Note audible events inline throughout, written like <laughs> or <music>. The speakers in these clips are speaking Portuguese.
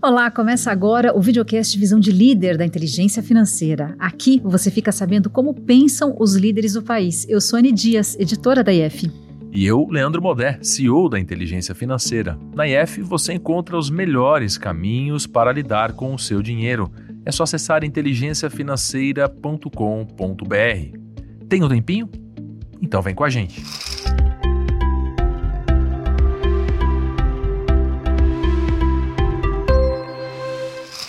Olá, começa agora o videocast Visão de Líder da Inteligência Financeira. Aqui você fica sabendo como pensam os líderes do país. Eu sou Anne Dias, editora da IF. E eu, Leandro Modé, CEO da Inteligência Financeira. Na IF você encontra os melhores caminhos para lidar com o seu dinheiro. É só acessar inteligenciafinanceira.com.br. Tem um tempinho? Então vem com a gente.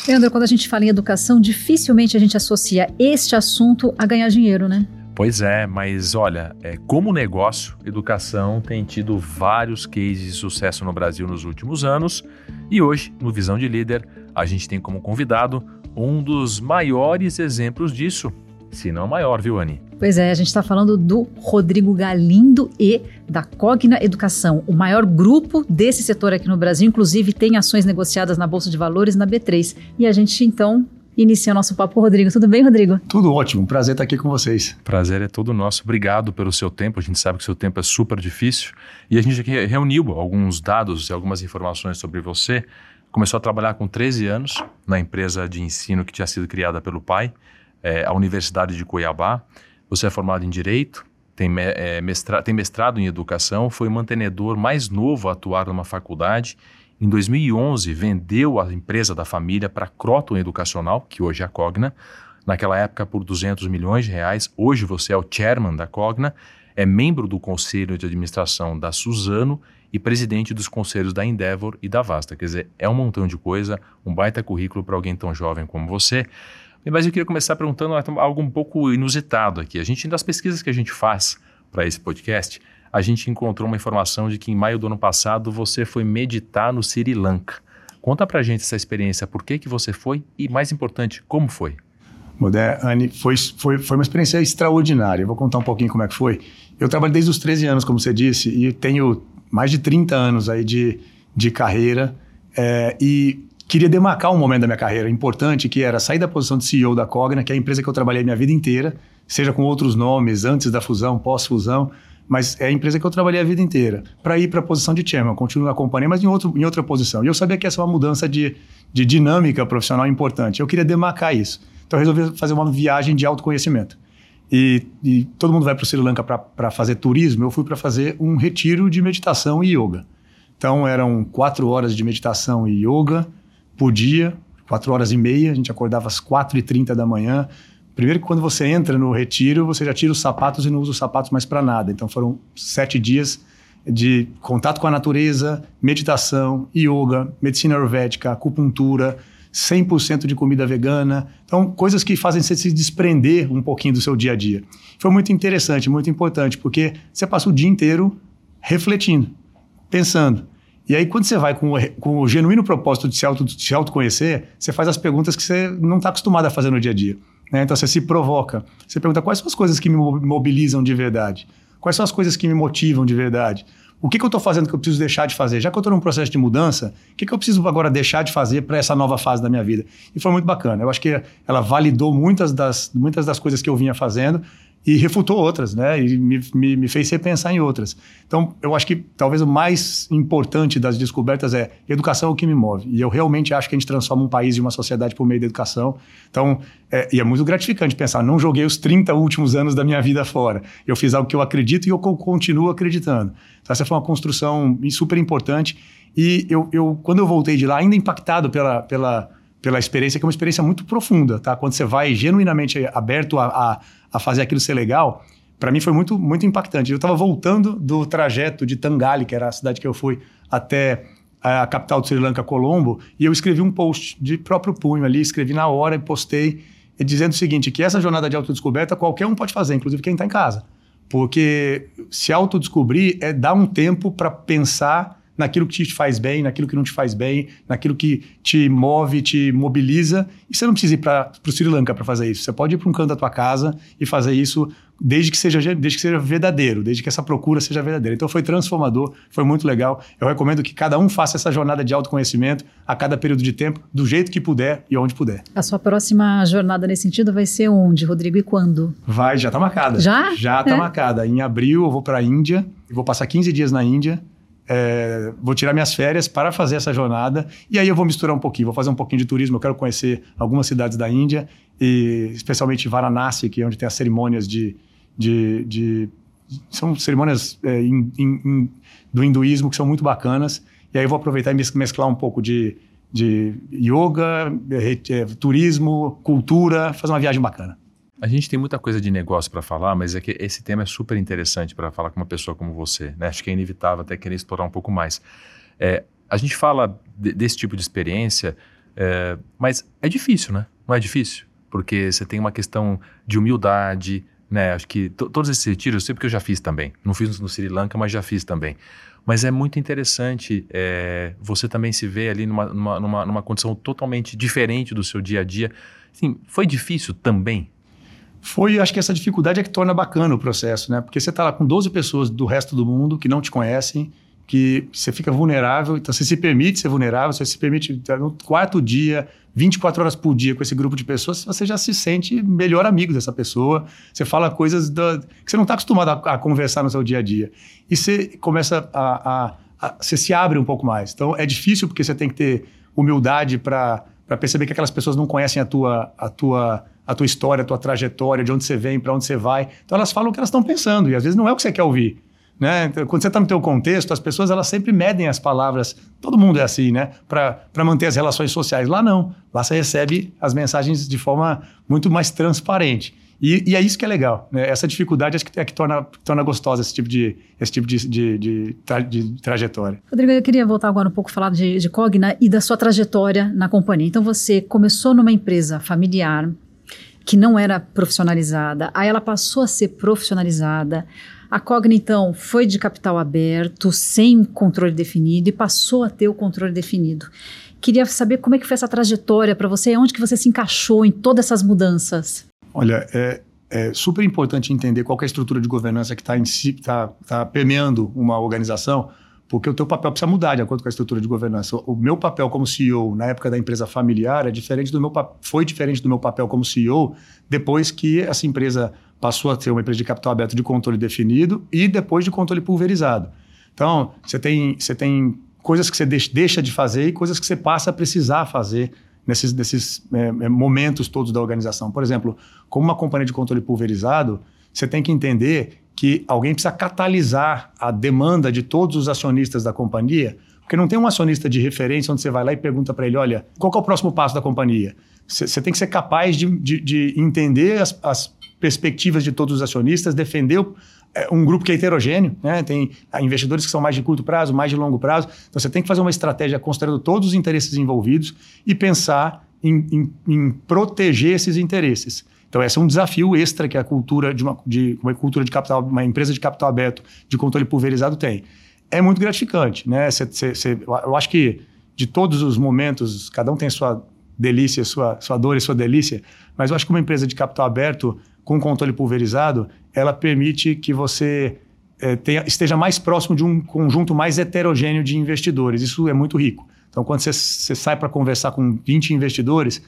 Leandro, quando a gente fala em educação, dificilmente a gente associa este assunto a ganhar dinheiro, né? Pois é, mas olha, é, como negócio, educação tem tido vários cases de sucesso no Brasil nos últimos anos e hoje, no Visão de Líder, a gente tem como convidado um dos maiores exemplos disso, se não maior, viu, Anne? Pois é, a gente está falando do Rodrigo Galindo e da Cogna Educação, o maior grupo desse setor aqui no Brasil, inclusive tem ações negociadas na Bolsa de Valores na B3. E a gente então inicia o nosso papo, Rodrigo. Tudo bem, Rodrigo? Tudo ótimo, prazer estar aqui com vocês. Prazer é todo nosso. Obrigado pelo seu tempo. A gente sabe que o seu tempo é super difícil e a gente aqui reuniu alguns dados e algumas informações sobre você. Começou a trabalhar com 13 anos na empresa de ensino que tinha sido criada pelo pai, é, a Universidade de Cuiabá. Você é formado em Direito, tem, é, mestrado, tem mestrado em Educação, foi o mantenedor mais novo a atuar numa faculdade. Em 2011, vendeu a empresa da família para a Croton Educacional, que hoje é a Cogna, naquela época por 200 milhões de reais. Hoje você é o chairman da Cogna, é membro do conselho de administração da Suzano e presidente dos conselhos da Endeavor e da Vasta. Quer dizer, é um montão de coisa, um baita currículo para alguém tão jovem como você. Mas eu queria começar perguntando algo um pouco inusitado aqui. A gente, das pesquisas que a gente faz para esse podcast, a gente encontrou uma informação de que em maio do ano passado você foi meditar no Sri Lanka. Conta pra gente essa experiência, por que, que você foi e, mais importante, como foi? Modé, Anne, foi, foi, foi uma experiência extraordinária. Eu vou contar um pouquinho como é que foi. Eu trabalho desde os 13 anos, como você disse, e tenho mais de 30 anos aí de, de carreira. É, e queria demarcar um momento da minha carreira importante, que era sair da posição de CEO da Cogna, que é a empresa que eu trabalhei minha vida inteira, seja com outros nomes, antes da fusão, pós-fusão, mas é a empresa que eu trabalhei a vida inteira, para ir para a posição de chairman, continuo na companhia, mas em, outro, em outra posição. E eu sabia que essa é uma mudança de, de dinâmica profissional importante. Eu queria demarcar isso. Então eu resolvi fazer uma viagem de autoconhecimento. E, e todo mundo vai para o Sri Lanka para fazer turismo, eu fui para fazer um retiro de meditação e yoga. Então eram quatro horas de meditação e yoga, por dia, quatro horas e meia, a gente acordava às quatro e trinta da manhã. Primeiro que quando você entra no retiro, você já tira os sapatos e não usa os sapatos mais para nada. Então foram sete dias de contato com a natureza, meditação, yoga, medicina ayurvédica, acupuntura, 100% de comida vegana. Então, coisas que fazem você se desprender um pouquinho do seu dia a dia. Foi muito interessante, muito importante, porque você passa o dia inteiro refletindo, pensando. E aí, quando você vai com o, com o genuíno propósito de se, auto, de se autoconhecer, você faz as perguntas que você não está acostumado a fazer no dia a dia. Né? Então, você se provoca. Você pergunta quais são as coisas que me mobilizam de verdade? Quais são as coisas que me motivam de verdade? O que, que eu estou fazendo que eu preciso deixar de fazer? Já que eu estou num processo de mudança, o que, que eu preciso agora deixar de fazer para essa nova fase da minha vida? E foi muito bacana. Eu acho que ela validou muitas das, muitas das coisas que eu vinha fazendo e refutou outras, né? E me, me, me, fez repensar em outras. Então, eu acho que talvez o mais importante das descobertas é educação é o que me move. E eu realmente acho que a gente transforma um país e uma sociedade por meio da educação. Então, é, e é muito gratificante pensar, não joguei os 30 últimos anos da minha vida fora. Eu fiz algo que eu acredito e eu continuo acreditando. Então, essa foi uma construção super importante. E eu, eu quando eu voltei de lá, ainda impactado pela, pela pela experiência, que é uma experiência muito profunda, tá? Quando você vai genuinamente aberto a, a, a fazer aquilo ser legal, para mim foi muito, muito impactante. Eu estava voltando do trajeto de Tangali, que era a cidade que eu fui, até a capital do Sri Lanka, Colombo, e eu escrevi um post de próprio punho ali, escrevi na hora e postei, dizendo o seguinte, que essa jornada de autodescoberta qualquer um pode fazer, inclusive quem está em casa. Porque se autodescobrir é dar um tempo para pensar naquilo que te faz bem, naquilo que não te faz bem, naquilo que te move, te mobiliza. E você não precisa ir para o Sri Lanka para fazer isso. Você pode ir para um canto da tua casa e fazer isso desde que seja desde que seja verdadeiro, desde que essa procura seja verdadeira. Então foi transformador, foi muito legal. Eu recomendo que cada um faça essa jornada de autoconhecimento a cada período de tempo, do jeito que puder e onde puder. A sua próxima jornada nesse sentido vai ser onde, Rodrigo, e quando? Vai, já está marcada. Já? Já está é. marcada. Em abril eu vou para a Índia, vou passar 15 dias na Índia é, vou tirar minhas férias para fazer essa jornada e aí eu vou misturar um pouquinho, vou fazer um pouquinho de turismo, eu quero conhecer algumas cidades da Índia, e especialmente Varanasi, que é onde tem as cerimônias de... de, de são cerimônias é, in, in, in, do hinduísmo que são muito bacanas, e aí eu vou aproveitar e mesclar um pouco de, de yoga, é, turismo, cultura, fazer uma viagem bacana. A gente tem muita coisa de negócio para falar, mas é que esse tema é super interessante para falar com uma pessoa como você. Né? Acho que é inevitável até querer explorar um pouco mais. É, a gente fala de, desse tipo de experiência, é, mas é difícil, né? Não é difícil? Porque você tem uma questão de humildade, né? Acho que todos esses retiros, eu sei porque eu já fiz também. Não fiz no Sri Lanka, mas já fiz também. Mas é muito interessante é, você também se ver ali numa, numa, numa, numa condição totalmente diferente do seu dia a dia. Assim, foi difícil também foi, acho que essa dificuldade é que torna bacana o processo, né? Porque você está lá com 12 pessoas do resto do mundo que não te conhecem, que você fica vulnerável, então você se permite ser vulnerável, você se permite no quarto dia, 24 horas por dia com esse grupo de pessoas, você já se sente melhor amigo dessa pessoa, você fala coisas da, que você não está acostumado a, a, conversar no seu dia a dia. E você começa a, a, a, Você se abre um pouco mais. Então é difícil porque você tem que ter humildade para perceber que aquelas pessoas não conhecem a tua, a tua a tua história, a tua trajetória, de onde você vem, para onde você vai. Então elas falam o que elas estão pensando e às vezes não é o que você quer ouvir. Né? Então, quando você está no teu contexto, as pessoas elas sempre medem as palavras. Todo mundo é assim, né? Para manter as relações sociais. Lá não. Lá você recebe as mensagens de forma muito mais transparente. E, e, é isso que é legal. Né? Essa dificuldade é que, é que torna, torna gostosa esse tipo, de, esse tipo de, de, de, tra, de, trajetória. Rodrigo, eu queria voltar agora um pouco falar de, de Cogna e da sua trajetória na companhia. Então, você começou numa empresa familiar, que não era profissionalizada, aí ela passou a ser profissionalizada. A Cogna, então, foi de capital aberto, sem controle definido, e passou a ter o controle definido. Queria saber como é que foi essa trajetória para você, onde que você se encaixou em todas essas mudanças? Olha, é, é super importante entender qual é a estrutura de governança que está si, tá, tá permeando uma organização, porque o teu papel precisa mudar de acordo com a estrutura de governança. O meu papel como CEO na época da empresa familiar é diferente do meu foi diferente do meu papel como CEO depois que essa empresa passou a ser uma empresa de capital aberto de controle definido e depois de controle pulverizado. Então, você tem, você tem coisas que você deixa de fazer e coisas que você passa a precisar fazer nesses, nesses é, é, momentos todos da organização. Por exemplo, como uma companhia de controle pulverizado, você tem que entender que alguém precisa catalisar a demanda de todos os acionistas da companhia, porque não tem um acionista de referência onde você vai lá e pergunta para ele: olha, qual é o próximo passo da companhia? Você tem que ser capaz de, de, de entender as, as, perspectivas de todos os acionistas, defender é, um grupo que é heterogêneo, né? tem investidores que são mais de curto prazo, mais de longo prazo. Então você tem que fazer uma estratégia considerando todos os interesses envolvidos e pensar em, em, em proteger esses interesses. Então, esse é um desafio extra que a cultura de uma, de uma cultura de capital, uma empresa de capital aberto de controle pulverizado tem. É muito gratificante, né? Cê, cê, cê, eu acho que de todos os momentos, cada um tem sua delícia, sua, sua dor e sua delícia, mas eu acho que uma empresa de capital aberto com controle pulverizado, ela permite que você é, tenha, esteja mais próximo de um conjunto mais heterogêneo de investidores. Isso é muito rico. Então, quando você, você sai para conversar com 20 investidores,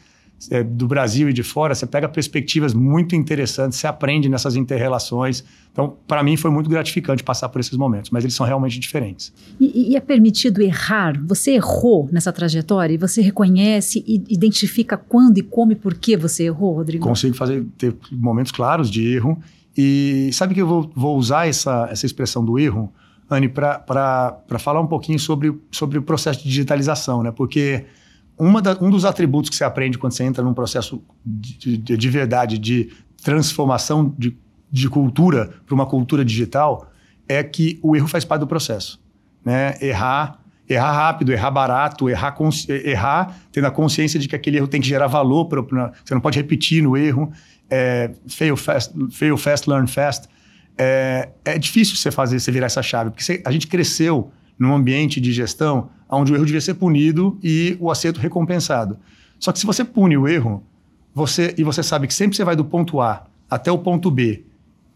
é, do Brasil e de fora, você pega perspectivas muito interessantes, você aprende nessas interrelações. Então, para mim, foi muito gratificante passar por esses momentos, mas eles são realmente diferentes. E, e, é permitido errar? Você errou nessa trajetória e você reconhece e identifica quando e como e por que você errou, Rodrigo? Consigo fazer, ter momentos claros de erro. E sabe que eu vou, vou usar essa, essa expressão do erro, Anne, para falar um pouquinho sobre, sobre o processo de digitalização, né? Porque da, um dos atributos que você aprende quando você entra num processo de, de, de verdade de transformação de, de cultura para uma cultura digital é que o erro faz parte do processo. Né? Errar, errar rápido, errar barato, errar, errar tendo a consciência de que aquele erro tem que gerar valor, pra, pra, você não pode repetir no erro. É, fail, fast, fail fast, learn fast. É, é difícil você fazer, você virar essa chave, porque você, a gente cresceu num ambiente de gestão onde o erro devia ser punido e o acerto recompensado. Só que se você pune o erro, você e você sabe que sempre você vai do ponto A até o ponto B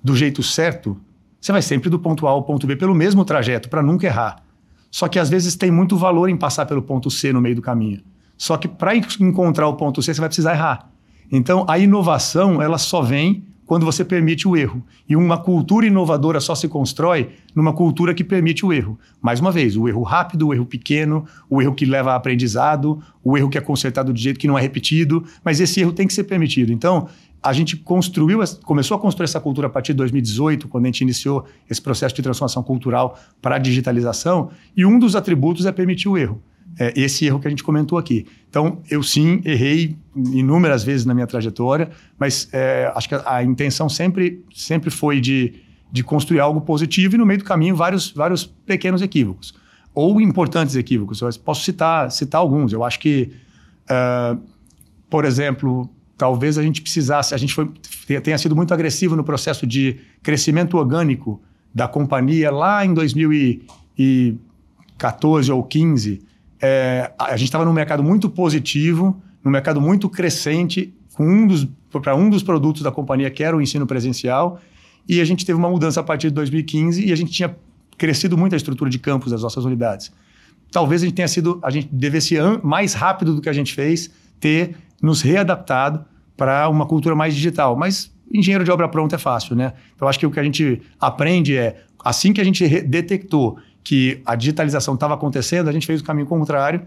do jeito certo, você vai sempre do ponto A ao ponto B pelo mesmo trajeto, para nunca errar. Só que às vezes tem muito valor em passar pelo ponto C no meio do caminho. Só que para encontrar o ponto C, você vai precisar errar. Então, a inovação, ela só vem quando você permite o erro. E uma cultura inovadora só se constrói numa cultura que permite o erro. Mais uma vez, o erro rápido, o erro pequeno, o erro que leva a aprendizado, o erro que é consertado de jeito que não é repetido, mas esse erro tem que ser permitido. Então, a gente construiu, começou a construir essa cultura a partir de 2018, quando a gente iniciou esse processo de transformação cultural para a digitalização, e um dos atributos é permitir o erro. É esse erro que a gente comentou aqui. Então, eu sim errei inúmeras vezes na minha trajetória, mas é, acho que a, a, intenção sempre, sempre foi de, de construir algo positivo e no meio do caminho vários, vários pequenos equívocos. Ou importantes equívocos. Eu posso citar, citar alguns. Eu acho que, uh, por exemplo, talvez a gente precisasse, a gente foi, tenha sido muito agressivo no processo de crescimento orgânico da companhia lá em 2014 ou 15. É, a gente estava num mercado muito positivo, num mercado muito crescente, um para um dos produtos da companhia que era o ensino presencial, e a gente teve uma mudança a partir de 2015 e a gente tinha crescido muito a estrutura de campus das nossas unidades. Talvez a gente tenha sido, a gente devesse mais rápido do que a gente fez ter nos readaptado para uma cultura mais digital. Mas engenheiro de obra pronta é fácil, né? Então, acho que o que a gente aprende é, assim que a gente detectou que a digitalização estava acontecendo, a gente fez o caminho contrário,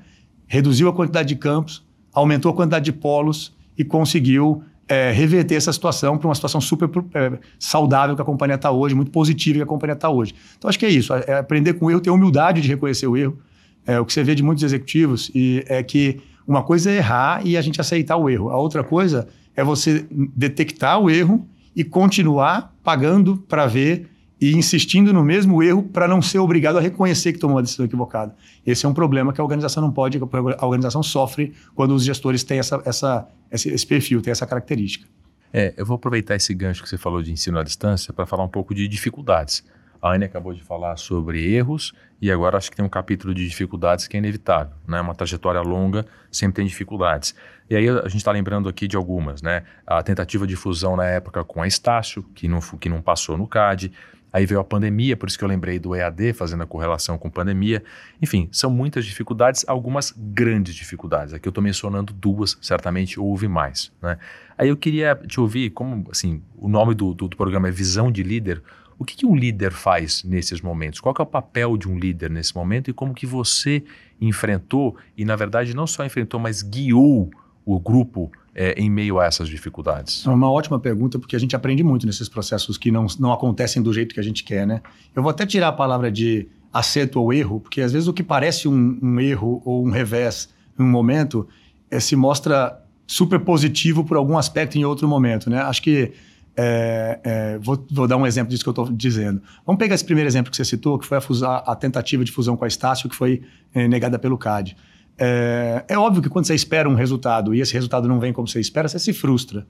reduziu a quantidade de campos, aumentou a quantidade de polos e conseguiu é, reverter essa situação para uma situação super é, saudável que a companhia está hoje, muito positiva que a companhia está hoje. Então, acho que é isso, é aprender com o erro, ter humildade de reconhecer o erro. É, o que você vê de muitos executivos e é que uma coisa é errar e a gente aceitar o erro. A outra coisa é você detectar o erro e continuar pagando para ver e insistindo no mesmo erro para não ser obrigado a reconhecer que tomou uma decisão equivocada. Esse é um problema que a organização não pode, a organização sofre quando os gestores têm essa, essa, esse, esse perfil, têm essa característica. É, eu vou aproveitar esse gancho que você falou de ensino à distância para falar um pouco de dificuldades. A Anne acabou de falar sobre erros e agora acho que tem um capítulo de dificuldades que é inevitável, né? Uma trajetória longa sempre tem dificuldades. E aí a gente está lembrando aqui de algumas, né? A tentativa de fusão na época com a Estácio, que não, que não passou no CAD. Aí veio a pandemia, por isso que eu lembrei do EAD, fazendo a correlação com pandemia. Enfim, são muitas dificuldades, algumas grandes dificuldades. Aqui eu estou mencionando duas, certamente houve mais. Né? Aí eu queria te ouvir, como assim, o nome do, do, do programa é Visão de Líder. O que, que, um líder faz nesses momentos? Qual é o papel de um líder nesse momento e como que você enfrentou e, na verdade, não só enfrentou, mas guiou o grupo é, em meio a essas dificuldades? É uma ótima pergunta, porque a gente aprende muito nesses processos que não, não acontecem do jeito que a gente quer, né? Eu vou até tirar a palavra de acerto ou erro, porque às vezes o que parece um, um erro ou um revés em um momento é, se mostra super positivo por algum aspecto em outro momento, né? Acho que é, é, vou, vou, dar um exemplo disso que eu estou dizendo. Vamos pegar esse primeiro exemplo que você citou, que foi a, fusa, a tentativa de fusão com a Estácio, que foi é, negada pelo CAD. É, é, óbvio que quando você espera um resultado e esse resultado não vem como você espera, você se frustra.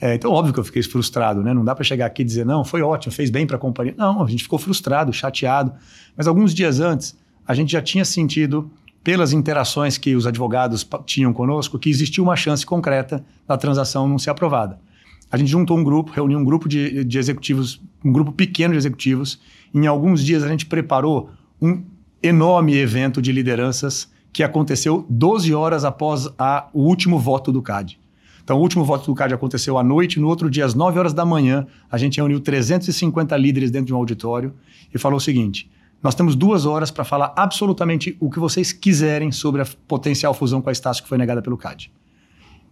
É, então, óbvio que eu fiquei frustrado, né? Não dá para chegar aqui e dizer, não, foi ótimo, fez bem para a companhia. Não, a gente ficou frustrado, chateado. Mas alguns dias antes, a gente já tinha sentido, pelas interações que os advogados tinham conosco, que existia uma chance concreta da transação não ser aprovada a gente juntou um grupo, reuniu um grupo de, de executivos, um grupo pequeno de executivos. Em alguns dias a gente preparou um enorme evento de lideranças que aconteceu 12 horas após a, o último voto do CAD. Então, o último voto do CAD aconteceu à noite, no outro dia, às 9 horas da manhã, a gente reuniu 350 líderes dentro de um auditório e falou o seguinte: nós temos duas horas para falar absolutamente o que vocês quiserem sobre a potencial fusão com a Estácio que foi negada pelo CAD.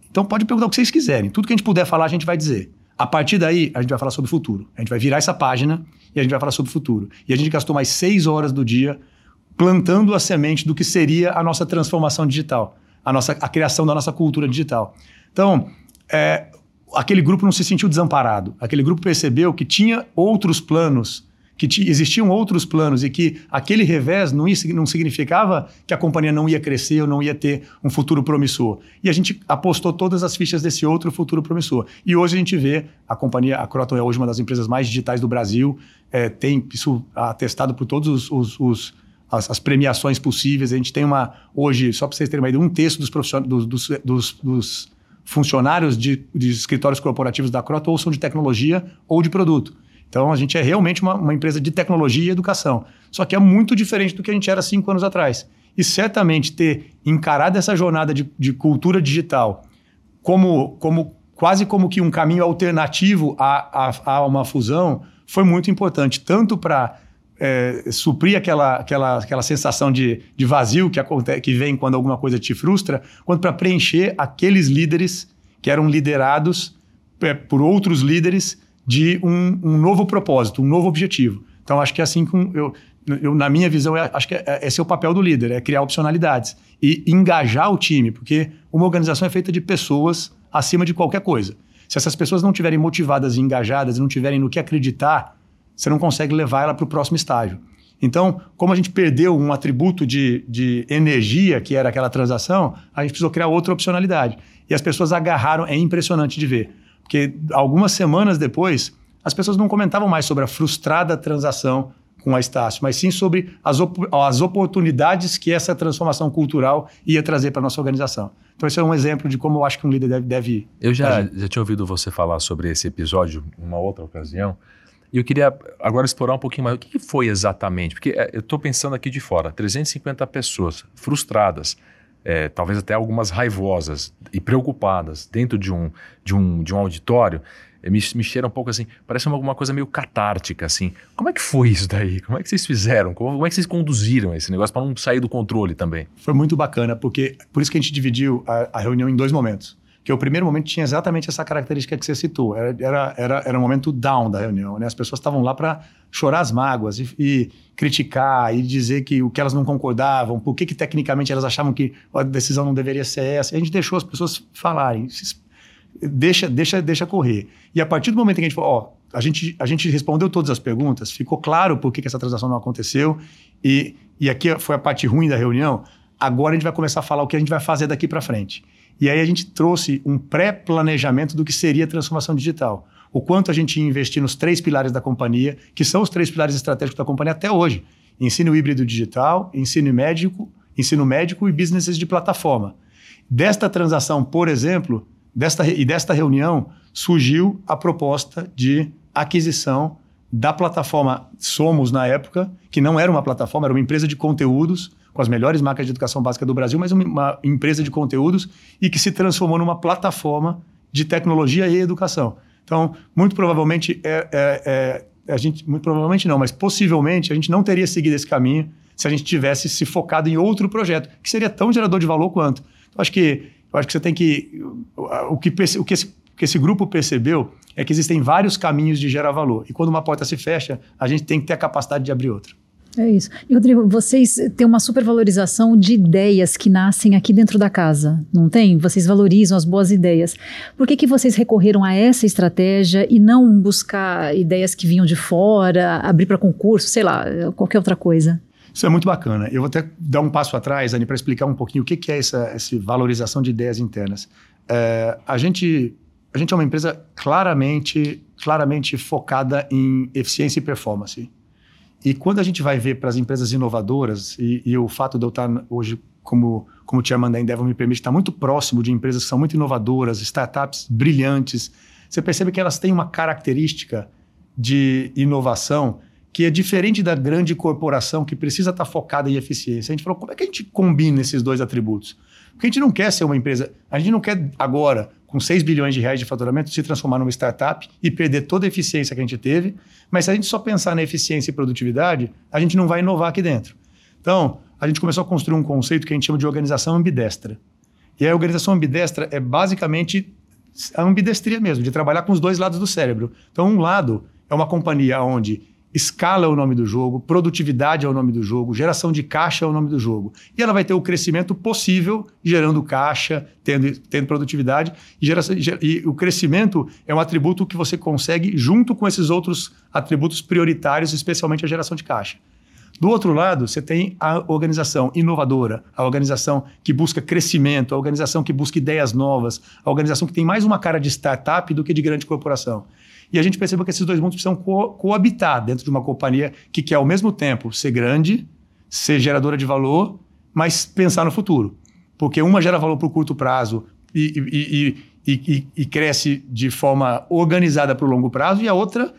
Então pode perguntar o que vocês quiserem. Tudo que a gente puder falar, a gente vai dizer. A partir daí, a gente vai falar sobre o futuro. A gente vai virar essa página e a gente vai falar sobre o futuro. E a gente gastou mais seis horas do dia plantando a semente do que seria a nossa transformação digital, a, nossa, a criação da nossa cultura digital. Então, é, aquele grupo não se sentiu desamparado. Aquele grupo percebeu que tinha outros planos que existiam outros planos e que aquele revés não, não significava que a companhia não ia crescer ou não ia ter um futuro promissor. E a gente apostou todas as fichas desse outro futuro promissor. E hoje a gente vê a companhia, a Croton é hoje uma das empresas mais digitais do Brasil, é, tem isso atestado por todos os, os, os as, as, premiações possíveis. A gente tem uma, hoje, só para vocês terem uma ideia, um terço dos, dos, dos, dos, dos funcionários de, de, escritórios corporativos da Croton ou são de tecnologia ou de produto. Então, a gente é realmente uma, uma, empresa de tecnologia e educação. Só que é muito diferente do que a gente era cinco anos atrás. E certamente ter encarado essa jornada de, de cultura digital como, como quase como que um caminho alternativo a, a, a uma fusão foi muito importante, tanto para é, suprir aquela, aquela, aquela sensação de, de vazio que, acontece, que vem quando alguma coisa te frustra, quanto para preencher aqueles líderes que eram liderados é, por outros líderes de um, um, novo propósito, um novo objetivo. Então, acho que é assim eu, eu, na minha visão, é, acho que é, é, esse é o papel do líder, é criar opcionalidades e engajar o time, porque uma organização é feita de pessoas acima de qualquer coisa. Se essas pessoas não estiverem motivadas e engajadas, não tiverem no que acreditar, você não consegue levar ela para o próximo estágio. Então, como a gente perdeu um atributo de, de energia, que era aquela transação, a gente precisou criar outra opcionalidade. E as pessoas agarraram, é impressionante de ver. Porque algumas semanas depois, as pessoas não comentavam mais sobre a frustrada transação com a Estácio, mas sim sobre as, op as oportunidades que essa transformação cultural ia trazer para a nossa organização. Então, esse é um exemplo de como eu acho que um líder deve. deve eu já, já tinha ouvido você falar sobre esse episódio em uma outra ocasião. E eu queria agora explorar um pouquinho mais. O que foi exatamente? Porque é, eu estou pensando aqui de fora: 350 pessoas frustradas, é, talvez até algumas raivosas e preocupadas dentro de um, de um, de um auditório. É, me, me cheira um pouco assim, parece alguma coisa meio catártica, assim. Como é que foi isso daí? Como é que vocês fizeram? Como, como é que vocês conduziram esse negócio para não sair do controle também? Foi muito bacana, porque por isso que a gente dividiu a, a reunião em dois momentos que o primeiro momento tinha exatamente essa característica que você citou. Era, era, era, era um momento down da reunião, né? As pessoas estavam lá para chorar as mágoas e, e, criticar e dizer que o que elas não concordavam, por que, que tecnicamente elas achavam que a decisão não deveria ser essa. A gente deixou as pessoas falarem, deixa, deixa, deixa correr. E a partir do momento em que a gente falou, ó, a gente, a gente respondeu todas as perguntas, ficou claro por que, que essa transação não aconteceu e, e aqui foi a parte ruim da reunião. Agora a gente vai começar a falar o que a gente vai fazer daqui para frente. E aí a gente trouxe um pré-planejamento do que seria a transformação digital. O quanto a gente ia investir nos três pilares da companhia, que são os três pilares estratégicos da companhia até hoje. Ensino híbrido digital, ensino médico, ensino médico e businesses de plataforma. Desta transação, por exemplo, desta, e desta reunião, surgiu a proposta de aquisição da plataforma Somos na época, que não era uma plataforma, era uma empresa de conteúdos com as melhores marcas de educação básica do Brasil, mas uma empresa de conteúdos e que se transformou numa plataforma de tecnologia e educação. Então, muito provavelmente, é, é, é, a gente, muito provavelmente não, mas possivelmente a gente não teria seguido esse caminho se a gente tivesse se focado em outro projeto, que seria tão gerador de valor quanto. Então, acho que, eu acho que você tem que. O que, o que, esse, o que esse grupo percebeu é que existem vários caminhos de gerar valor. E quando uma porta se fecha, a gente tem que ter a capacidade de abrir outra. É isso. E, Rodrigo, vocês têm uma supervalorização de ideias que nascem aqui dentro da casa, não tem? Vocês valorizam as boas ideias. Por que, que vocês recorreram a essa estratégia e não buscar ideias que vinham de fora, abrir para concurso, sei lá, qualquer outra coisa? Isso é muito bacana. Eu vou até dar um passo atrás, Anny, para explicar um pouquinho o que, que é essa, essa valorização de ideias internas. É, a, gente, a gente é uma empresa claramente, claramente focada em eficiência e performance. E quando a gente vai ver para as empresas inovadoras, e, e, o fato de eu estar hoje como, como chairman da Endeavor me permite estar muito próximo de empresas que são muito inovadoras, startups brilhantes, você percebe que elas têm uma característica de inovação que é diferente da grande corporação que precisa estar focada em eficiência. A gente falou, como é que a gente combina esses dois atributos? Porque a gente não quer ser uma empresa, a gente não quer agora com 6 bilhões de reais de faturamento, se transformar numa startup e perder toda a eficiência que a gente teve. Mas se a gente só pensar na eficiência e produtividade, a gente não vai inovar aqui dentro. Então, a gente começou a construir um conceito que a gente chama de organização ambidestra. E a organização ambidestra é basicamente a ambidestria mesmo, de trabalhar com os dois lados do cérebro. Então, um lado é uma companhia onde Escala é o nome do jogo, produtividade é o nome do jogo, geração de caixa é o nome do jogo. E ela vai ter o crescimento possível, gerando caixa, tendo, tendo produtividade. E, geração, e o crescimento é um atributo que você consegue junto com esses outros atributos prioritários, especialmente a geração de caixa. Do outro lado, você tem a organização inovadora, a organização que busca crescimento, a organização que busca ideias novas, a organização que tem mais uma cara de startup do que de grande corporação. E a gente percebeu que esses dois mundos precisam co coabitar dentro de uma companhia que quer, ao mesmo tempo, ser grande, ser geradora de valor, mas pensar no futuro. Porque uma gera valor para o curto prazo e, e, e, e, cresce de forma organizada para o longo prazo, e a outra,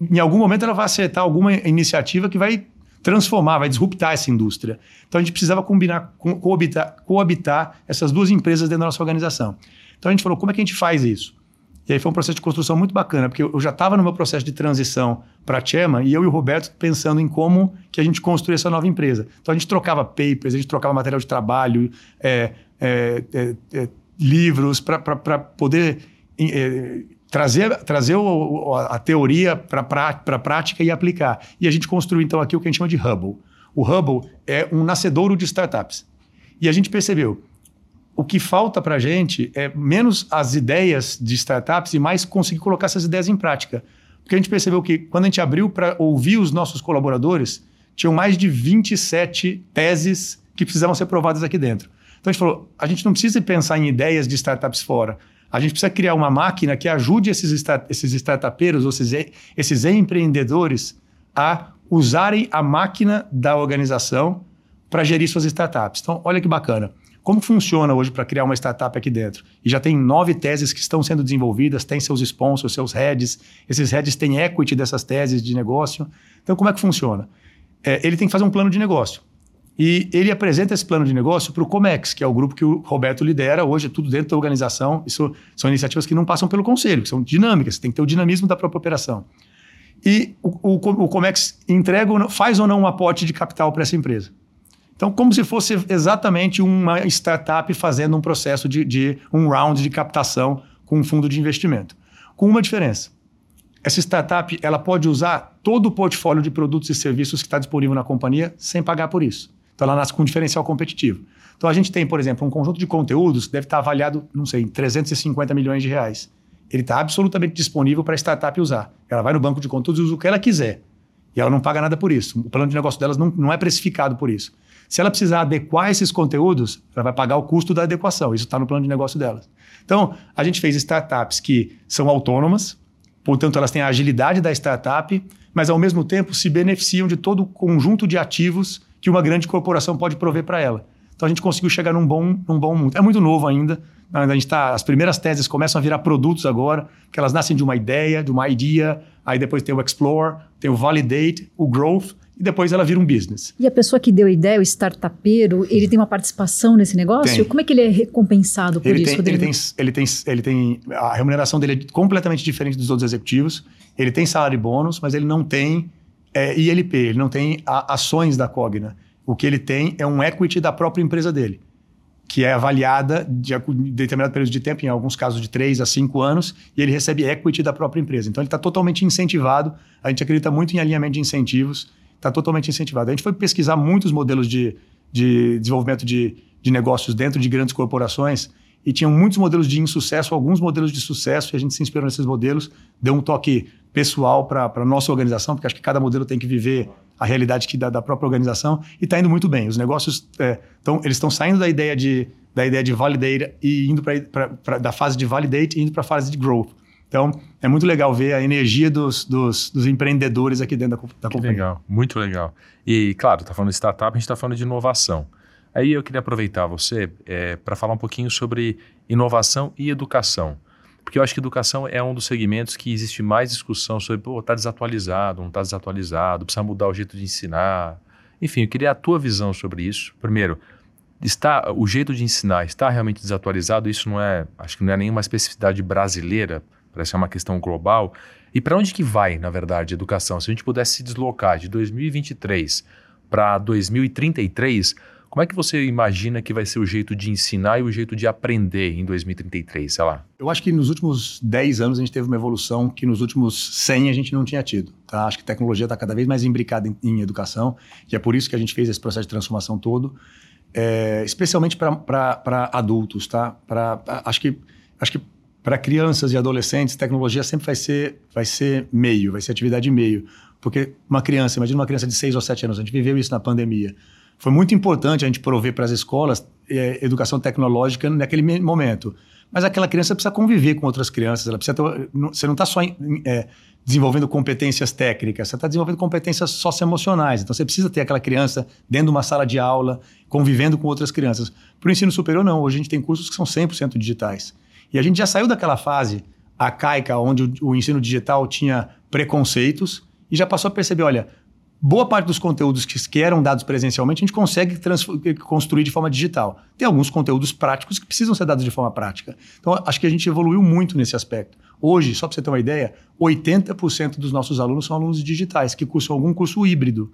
em algum momento, ela vai acertar alguma iniciativa que vai transformar, vai disruptar essa indústria. Então a gente precisava combinar, co coabitar, coabitar essas duas empresas dentro da nossa organização. Então a gente falou, como é que a gente faz isso? E aí foi um processo de construção muito bacana, porque eu já estava no meu processo de transição para a Chema e eu e o Roberto pensando em como que a gente construía essa nova empresa. Então a gente trocava papers, a gente trocava material de trabalho, é, é, é, é livros, para poder é, trazer, trazer o, a teoria para a prática e aplicar. E a gente construiu então aqui o que a gente chama de Hubble. O Hubble é um nascedouro de startups. E a gente percebeu o que falta para a gente é menos as ideias de startups e mais conseguir colocar essas ideias em prática. Porque a gente percebeu que quando a gente abriu para ouvir os nossos colaboradores, tinham mais de 27 teses que precisavam ser provadas aqui dentro. Então a gente falou, a gente não precisa pensar em ideias de startups fora. A gente precisa criar uma máquina que ajude esses, start, esses startupeiros, ou esses, esses empreendedores, a usarem a máquina da organização para gerir suas startups. Então, olha que bacana. Como funciona hoje para criar uma startup aqui dentro? E já tem nove teses que estão sendo desenvolvidas, tem seus sponsors, seus heads, esses heads têm equity dessas teses de negócio. Então, como é que funciona? É, ele tem que fazer um plano de negócio. E ele apresenta esse plano de negócio para o Comex, que é o grupo que o Roberto lidera. Hoje é tudo dentro da organização. Isso são iniciativas que não passam pelo conselho, que são dinâmicas, tem que ter o dinamismo da própria operação. E o, o, o Comex entrega, faz ou não um aporte de capital para essa empresa. Então, como se fosse exatamente uma startup fazendo um processo de, de um round de captação com um fundo de investimento. Com uma diferença. Essa startup ela pode usar todo o portfólio de produtos e serviços que está disponível na companhia sem pagar por isso. Então, ela nasce com um diferencial competitivo. Então, a gente tem, por exemplo, um conjunto de conteúdos que deve estar avaliado, não sei, em 350 milhões de reais. Ele está absolutamente disponível para a startup usar. Ela vai no banco de conteúdos e usa o que ela quiser. E ela não paga nada por isso. O plano de negócio delas não, não é precificado por isso. Se ela precisar adequar esses conteúdos, ela vai pagar o custo da adequação. Isso está no plano de negócio delas. Então, a gente fez startups que são autônomas, portanto, elas têm a agilidade da startup, mas ao mesmo tempo se beneficiam de todo o conjunto de ativos que uma grande corporação pode prover para ela. Então a gente conseguiu chegar num bom, num bom mundo. É muito novo ainda. A gente tá, as primeiras teses começam a virar produtos agora, que elas nascem de uma ideia, de uma idea, aí depois tem o explore, tem o validate, o growth, e depois ela vira um business. E a pessoa que deu a ideia, o startupeiro, ele tem uma participação nesse negócio? Tem. Como é que ele é recompensado por ele isso, tem, ele tem, ele tem, ele tem, a remuneração dele é completamente diferente dos outros executivos. Ele tem salário e bônus, mas ele não tem é, ILP, ele não tem a, ações da Cogna. O que ele tem é um equity da própria empresa dele, que é avaliada de determinado período de tempo, em alguns casos de 3 a 5 anos, e ele recebe equity da própria empresa. Então ele está totalmente incentivado. A gente acredita muito em alinhamento de incentivos está totalmente incentivado. A gente foi pesquisar muitos modelos de, de desenvolvimento de, de negócios dentro de grandes corporações e tinham muitos modelos de insucesso, alguns modelos de sucesso, e a gente se inspirou nesses modelos, deu um toque pessoal para a nossa organização, porque acho que cada modelo tem que viver a realidade que da, da própria organização, e está indo muito bem. Os negócios, é, eles estão saindo da ideia de, da ideia de validate e indo para da fase de validate e indo para a fase de growth. Então, é muito legal ver a energia dos, dos, dos empreendedores aqui dentro da, da companhia. Legal, muito legal. E, claro, está falando de startup, a gente está falando de inovação. Aí eu queria aproveitar você é, para falar um pouquinho sobre inovação e educação. Porque eu acho que educação é um dos segmentos que existe mais discussão sobre, pô, está desatualizado, não está desatualizado, precisa mudar o jeito de ensinar. Enfim, eu queria a tua visão sobre isso. Primeiro, está o jeito de ensinar está realmente desatualizado? Isso não é, acho que não é nenhuma especificidade brasileira Parece que é uma questão global. E para onde que vai, na verdade, a educação? Se a gente pudesse se deslocar de 2023 para 2033, como é que você imagina que vai ser o jeito de ensinar e o jeito de aprender em 2033, sei lá? Eu acho que nos últimos 10 anos a gente teve uma evolução que nos últimos 100 a gente não tinha tido. Tá? Acho que a tecnologia está cada vez mais imbricada em, em, educação e é por isso que a gente fez esse processo de transformação todo, é, especialmente para adultos. Tá? Pra, acho que, acho que para crianças e adolescentes, tecnologia sempre vai ser, vai ser meio, vai ser atividade meio. Porque uma criança, imagina uma criança de 6 ou 7 anos, a gente viveu isso na pandemia. Foi muito importante a gente prover para as escolas é, educação tecnológica naquele momento. Mas aquela criança precisa conviver com outras crianças, ela precisa ter, você não está só é, desenvolvendo competências técnicas, você está desenvolvendo competências socioemocionais. Então você precisa ter aquela criança dentro de uma sala de aula, convivendo com outras crianças. Para o ensino superior, não. Hoje a gente tem cursos que são 100% digitais. E a gente já saiu daquela fase arcaica onde o, o ensino digital tinha preconceitos e já passou a perceber, olha, boa parte dos conteúdos que, que eram dados presencialmente, a gente consegue construir de forma digital. Tem alguns conteúdos práticos que precisam ser dados de forma prática. Então, acho que a gente evoluiu muito nesse aspecto. Hoje, só para você ter uma ideia, 80% dos nossos alunos são alunos digitais, que cursam algum curso híbrido,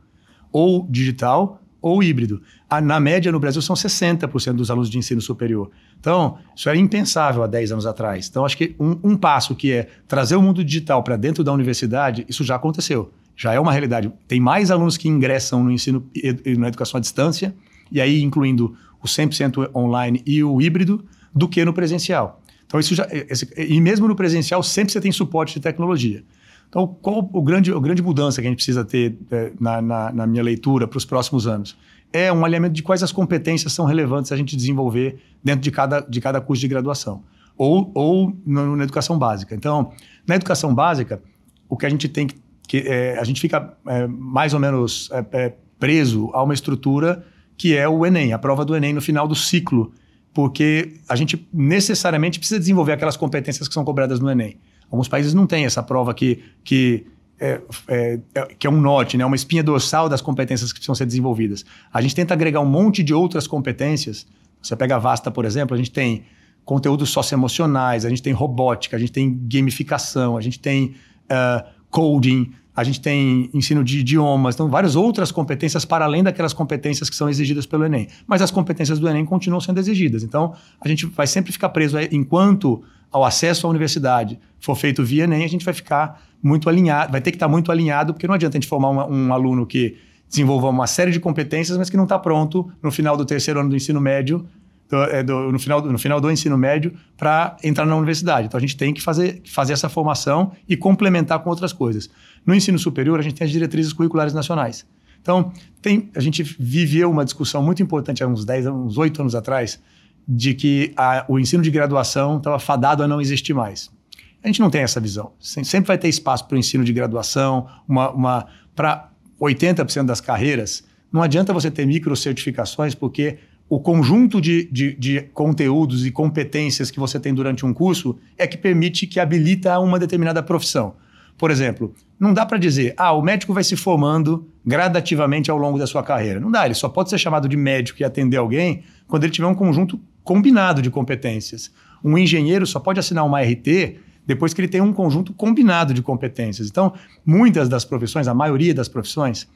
ou digital ou híbrido. Na média, no Brasil, são 60% dos alunos de ensino superior. Então, isso era impensável há 10 anos atrás. Então, acho que um, um passo que é trazer o mundo digital para dentro da universidade, isso já aconteceu já é uma realidade. Tem mais alunos que ingressam no ensino e na educação à distância, e aí incluindo o 100% online e o híbrido, do que no presencial. Então, isso já. Esse, e mesmo no presencial, sempre você tem suporte de tecnologia. Então, qual o grande, a grande mudança que a gente precisa ter é, na, na, na minha leitura para os próximos anos? É um alinhamento de quais as competências são relevantes a gente desenvolver dentro de cada, de cada curso de graduação, ou, ou na educação básica. Então, na educação básica, o que a gente tem que que é, a gente fica é, mais ou menos é, é, preso a uma estrutura que é o Enem, a prova do Enem no final do ciclo, porque a gente necessariamente precisa desenvolver aquelas competências que são cobradas no Enem. Alguns países não têm essa prova que, que, é, é, que é um norte, né, uma espinha dorsal das competências que precisam ser desenvolvidas. A gente tenta agregar um monte de outras competências. Você pega a Vasta, por exemplo, a gente tem conteúdos socioemocionais, a gente tem robótica, a gente tem gamificação, a gente tem uh, coding, a gente tem ensino de idiomas, então várias outras competências para além daquelas competências que são exigidas pelo Enem. Mas as competências do Enem continuam sendo exigidas. Então, a gente vai sempre ficar preso enquanto ao acesso à universidade for feito via Enem, a gente vai ficar muito alinhado, vai ter que estar muito alinhado, porque não adianta a gente formar uma, um aluno que desenvolva uma série de competências, mas que não está pronto no final do terceiro ano do ensino médio do, é, do, no, final, no final do ensino médio para entrar na universidade. Então a gente tem que fazer, fazer essa formação e complementar com outras coisas. No ensino superior, a gente tem as diretrizes curriculares nacionais. Então, tem, a gente viveu uma discussão muito importante há uns 10, uns 8 anos atrás, de que a, o ensino de graduação estava fadado a não existir mais. A gente não tem essa visão. Sempre vai ter espaço para o ensino de graduação, uma, uma para 80% das carreiras. Não adianta você ter micro certificações, porque o conjunto de, de, de, conteúdos e competências que você tem durante um curso é que permite que habilita uma determinada profissão. Por exemplo, não dá para dizer, ah, o médico vai se formando gradativamente ao longo da sua carreira. Não dá, ele só pode ser chamado de médico e atender alguém quando ele tiver um conjunto combinado de competências. Um engenheiro só pode assinar uma RT depois que ele tem um conjunto combinado de competências. Então, muitas das profissões, a maioria das profissões,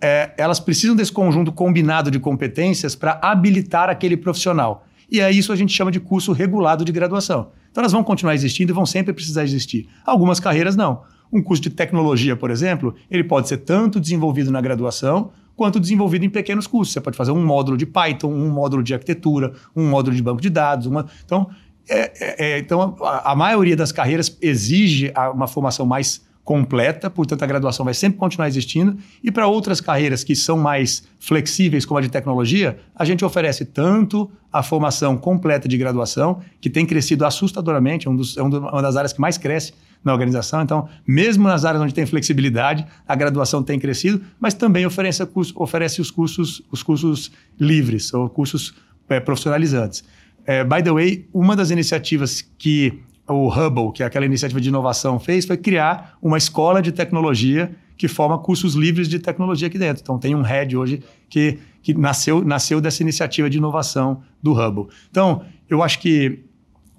é, elas precisam desse conjunto combinado de competências para habilitar aquele profissional. E é isso a gente chama de curso regulado de graduação. Então elas vão continuar existindo e vão sempre precisar existir. Algumas carreiras não. Um curso de tecnologia, por exemplo, ele pode ser tanto desenvolvido na graduação quanto desenvolvido em pequenos cursos. Você pode fazer um módulo de Python, um módulo de arquitetura, um módulo de banco de dados. Uma... Então, é, é, é então a, a, maioria das carreiras exige uma formação mais completa, portanto a graduação vai sempre continuar existindo. E para outras carreiras que são mais flexíveis, como a de tecnologia, a gente oferece tanto a formação completa de graduação, que tem crescido assustadoramente, é, um dos, é uma das áreas que mais cresce na organização. Então, mesmo nas áreas onde tem flexibilidade, a graduação tem crescido, mas também oferece, curso, oferece os, cursos, os cursos livres, ou cursos é, profissionalizantes. É, by the way, uma das iniciativas que o Hubble, que é aquela iniciativa de inovação, fez foi criar uma escola de tecnologia que forma cursos livres de tecnologia aqui dentro. Então tem um head hoje que, que nasceu, nasceu dessa iniciativa de inovação do Hubble. Então, eu acho que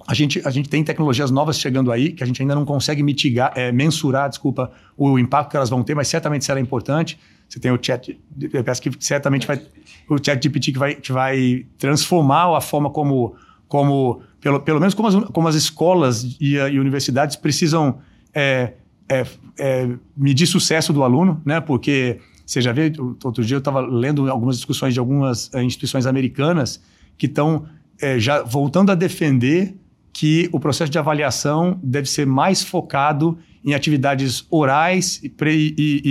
a gente, a gente tem tecnologias novas chegando aí, que a gente ainda não consegue mitigar, é, mensurar, desculpa, o impacto que elas vão ter, mas certamente será importante. Você tem o chat, eu peço que certamente vai, o chat GPT que vai, que vai transformar a forma como, como pelo, pelo menos como as, como as escolas e, e universidades precisam é, é, é, medir sucesso do aluno, né? Porque você já vê, outro dia eu estava lendo algumas discussões de algumas é, instituições americanas que estão é, já voltando a defender que o processo de avaliação deve ser mais focado em atividades orais e, e,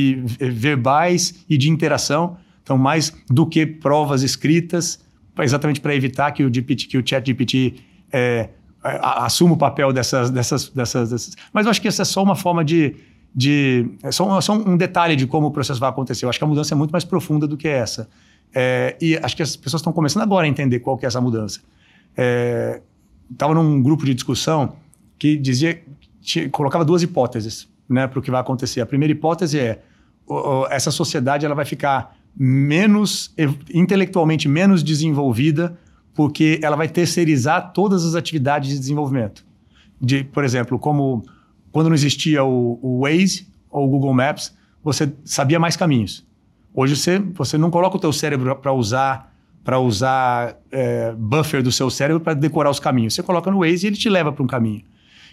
e verbais e de interação, então mais do que provas escritas, exatamente para evitar que o, GPT, que o chat GPT é, assuma o papel dessas, dessas, dessas, dessas, Mas eu acho que essa é só uma forma de. de é só, só um detalhe de como o processo vai acontecer. Eu acho que a mudança é muito mais profunda do que essa. É, e acho que as pessoas estão começando agora a entender qual que é essa mudança. Estava num grupo de discussão que dizia, tinha, colocava duas hipóteses né, para o que vai acontecer. A primeira hipótese é essa sociedade ela vai ficar menos intelectualmente menos desenvolvida porque ela vai terceirizar todas as atividades de desenvolvimento. De, por exemplo, como quando não existia o, o Waze ou o Google Maps, você sabia mais caminhos. Hoje você, você não coloca o teu cérebro para usar para usar é, buffer do seu cérebro para decorar os caminhos. Você coloca no Waze e ele te leva para um caminho.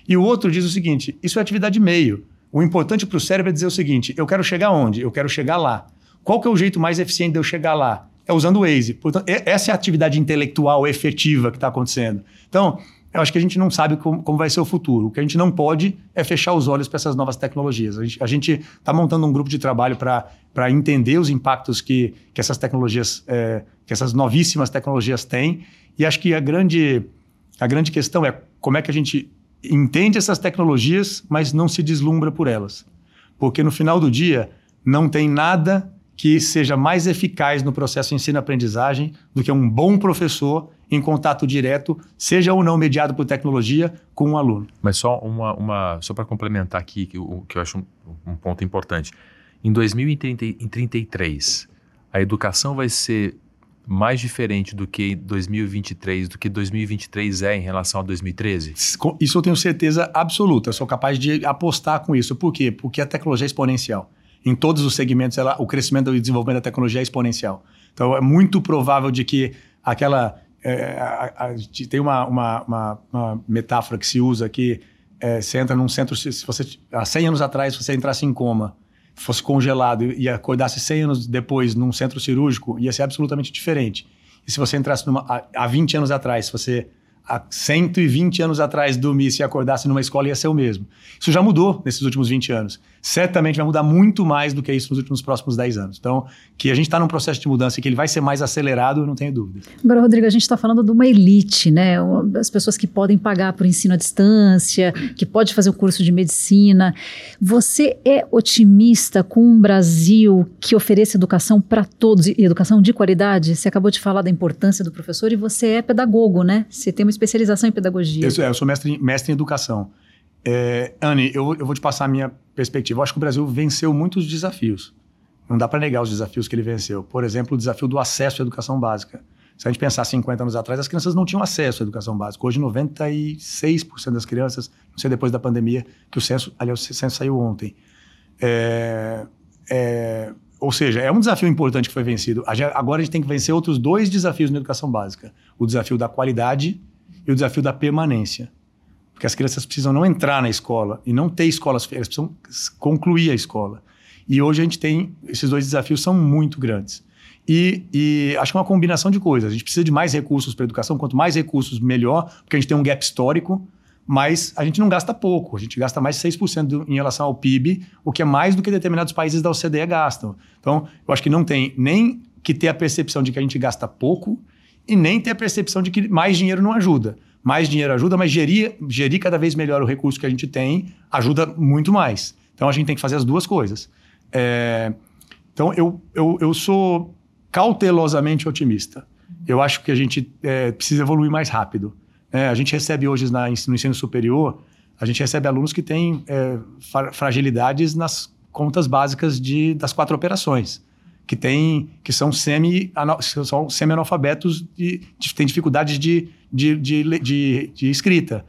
E o outro diz o seguinte: isso é atividade meio. O importante para o cérebro é dizer o seguinte: eu quero chegar onde? Eu quero chegar lá. Qual que é o jeito mais eficiente de eu chegar lá? É usando o Waze. Portanto, essa é a atividade intelectual efetiva que está acontecendo. Então, eu acho que a gente não sabe como, como, vai ser o futuro. O que a gente não pode é fechar os olhos para essas novas tecnologias. A gente está montando um grupo de trabalho para entender os impactos que, que essas tecnologias, é, que essas novíssimas tecnologias têm. E acho que a grande, a grande questão é como é que a gente entende essas tecnologias, mas não se deslumbra por elas. Porque no final do dia, não tem nada que seja mais eficaz no processo ensino-aprendizagem do que um bom professor em contato direto, seja ou não mediado por tecnologia, com um aluno. Mas só uma, uma só para complementar aqui, que, o, que eu acho um, um ponto importante. Em 2033, a educação vai ser mais diferente do que 2023, do que 2023 é em relação a 2013? Isso eu tenho certeza absoluta. Eu sou capaz de apostar com isso. Por quê? Porque a tecnologia é exponencial. Em todos os segmentos, ela, o crescimento e desenvolvimento da tecnologia é exponencial. Então, é muito provável de que aquela... É, a, a, tem uma, uma, uma, uma, metáfora que se usa que é, você entra num centro... Se você, há 100 anos atrás, você entrasse em coma fosse congelado e acordasse 100 anos depois num centro cirúrgico, ia ser absolutamente diferente. E se você entrasse numa, há 20 anos atrás, se você há 120 anos atrás dormisse e acordasse numa escola, ia ser o mesmo. Isso já mudou nesses últimos 20 anos. Certamente vai mudar muito mais do que isso nos últimos próximos 10 anos. Então, que a gente está num processo de mudança e que ele vai ser mais acelerado, eu não tenho dúvida. Agora, Rodrigo, a gente está falando de uma elite, né? As pessoas que podem pagar por ensino à distância, que pode fazer o curso de medicina. Você é otimista com um Brasil que ofereça educação para todos e educação de qualidade? Você acabou de falar da importância do professor e você é pedagogo, né? Você tem uma especialização em pedagogia. Eu, eu sou mestre, mestre em educação. É, Anne, eu, eu vou te passar a minha perspectiva. Eu acho que o Brasil venceu muitos desafios. Não dá para negar os desafios que ele venceu. Por exemplo, o desafio do acesso à educação básica. Se a gente pensar 50 anos atrás, as crianças não tinham acesso à educação básica. Hoje, 96% das crianças, não sei depois da pandemia, que o censo, aliás, o censo saiu ontem. É, é, ou seja, é um desafio importante que foi vencido. Agora a gente tem que vencer outros dois desafios na educação básica: o desafio da qualidade e o desafio da permanência. Porque as crianças precisam não entrar na escola e não ter escolas, elas precisam concluir a escola. E hoje a gente tem, esses dois desafios são muito grandes. E, e, acho que é uma combinação de coisas. A gente precisa de mais recursos para a educação, quanto mais recursos, melhor, porque a gente tem um gap histórico, mas a gente não gasta pouco. A gente gasta mais de 6% do, em relação ao PIB, o que é mais do que determinados países da OCDE gastam. Então, eu acho que não tem nem que ter a percepção de que a gente gasta pouco e nem ter a percepção de que mais dinheiro não ajuda. Mais dinheiro ajuda, mas gerir, gerir cada vez melhor o recurso que a gente tem ajuda muito mais. Então a gente tem que fazer as duas coisas. É, então eu, eu, eu sou cautelosamente otimista. Eu acho que a gente é, precisa evoluir mais rápido. É, a gente recebe hoje na, no ensino superior, a gente recebe alunos que têm é, fragilidades nas contas básicas de, das quatro operações que tem que são semi são semi-analfabetos e têm dificuldades de, de, de, de, de escrita,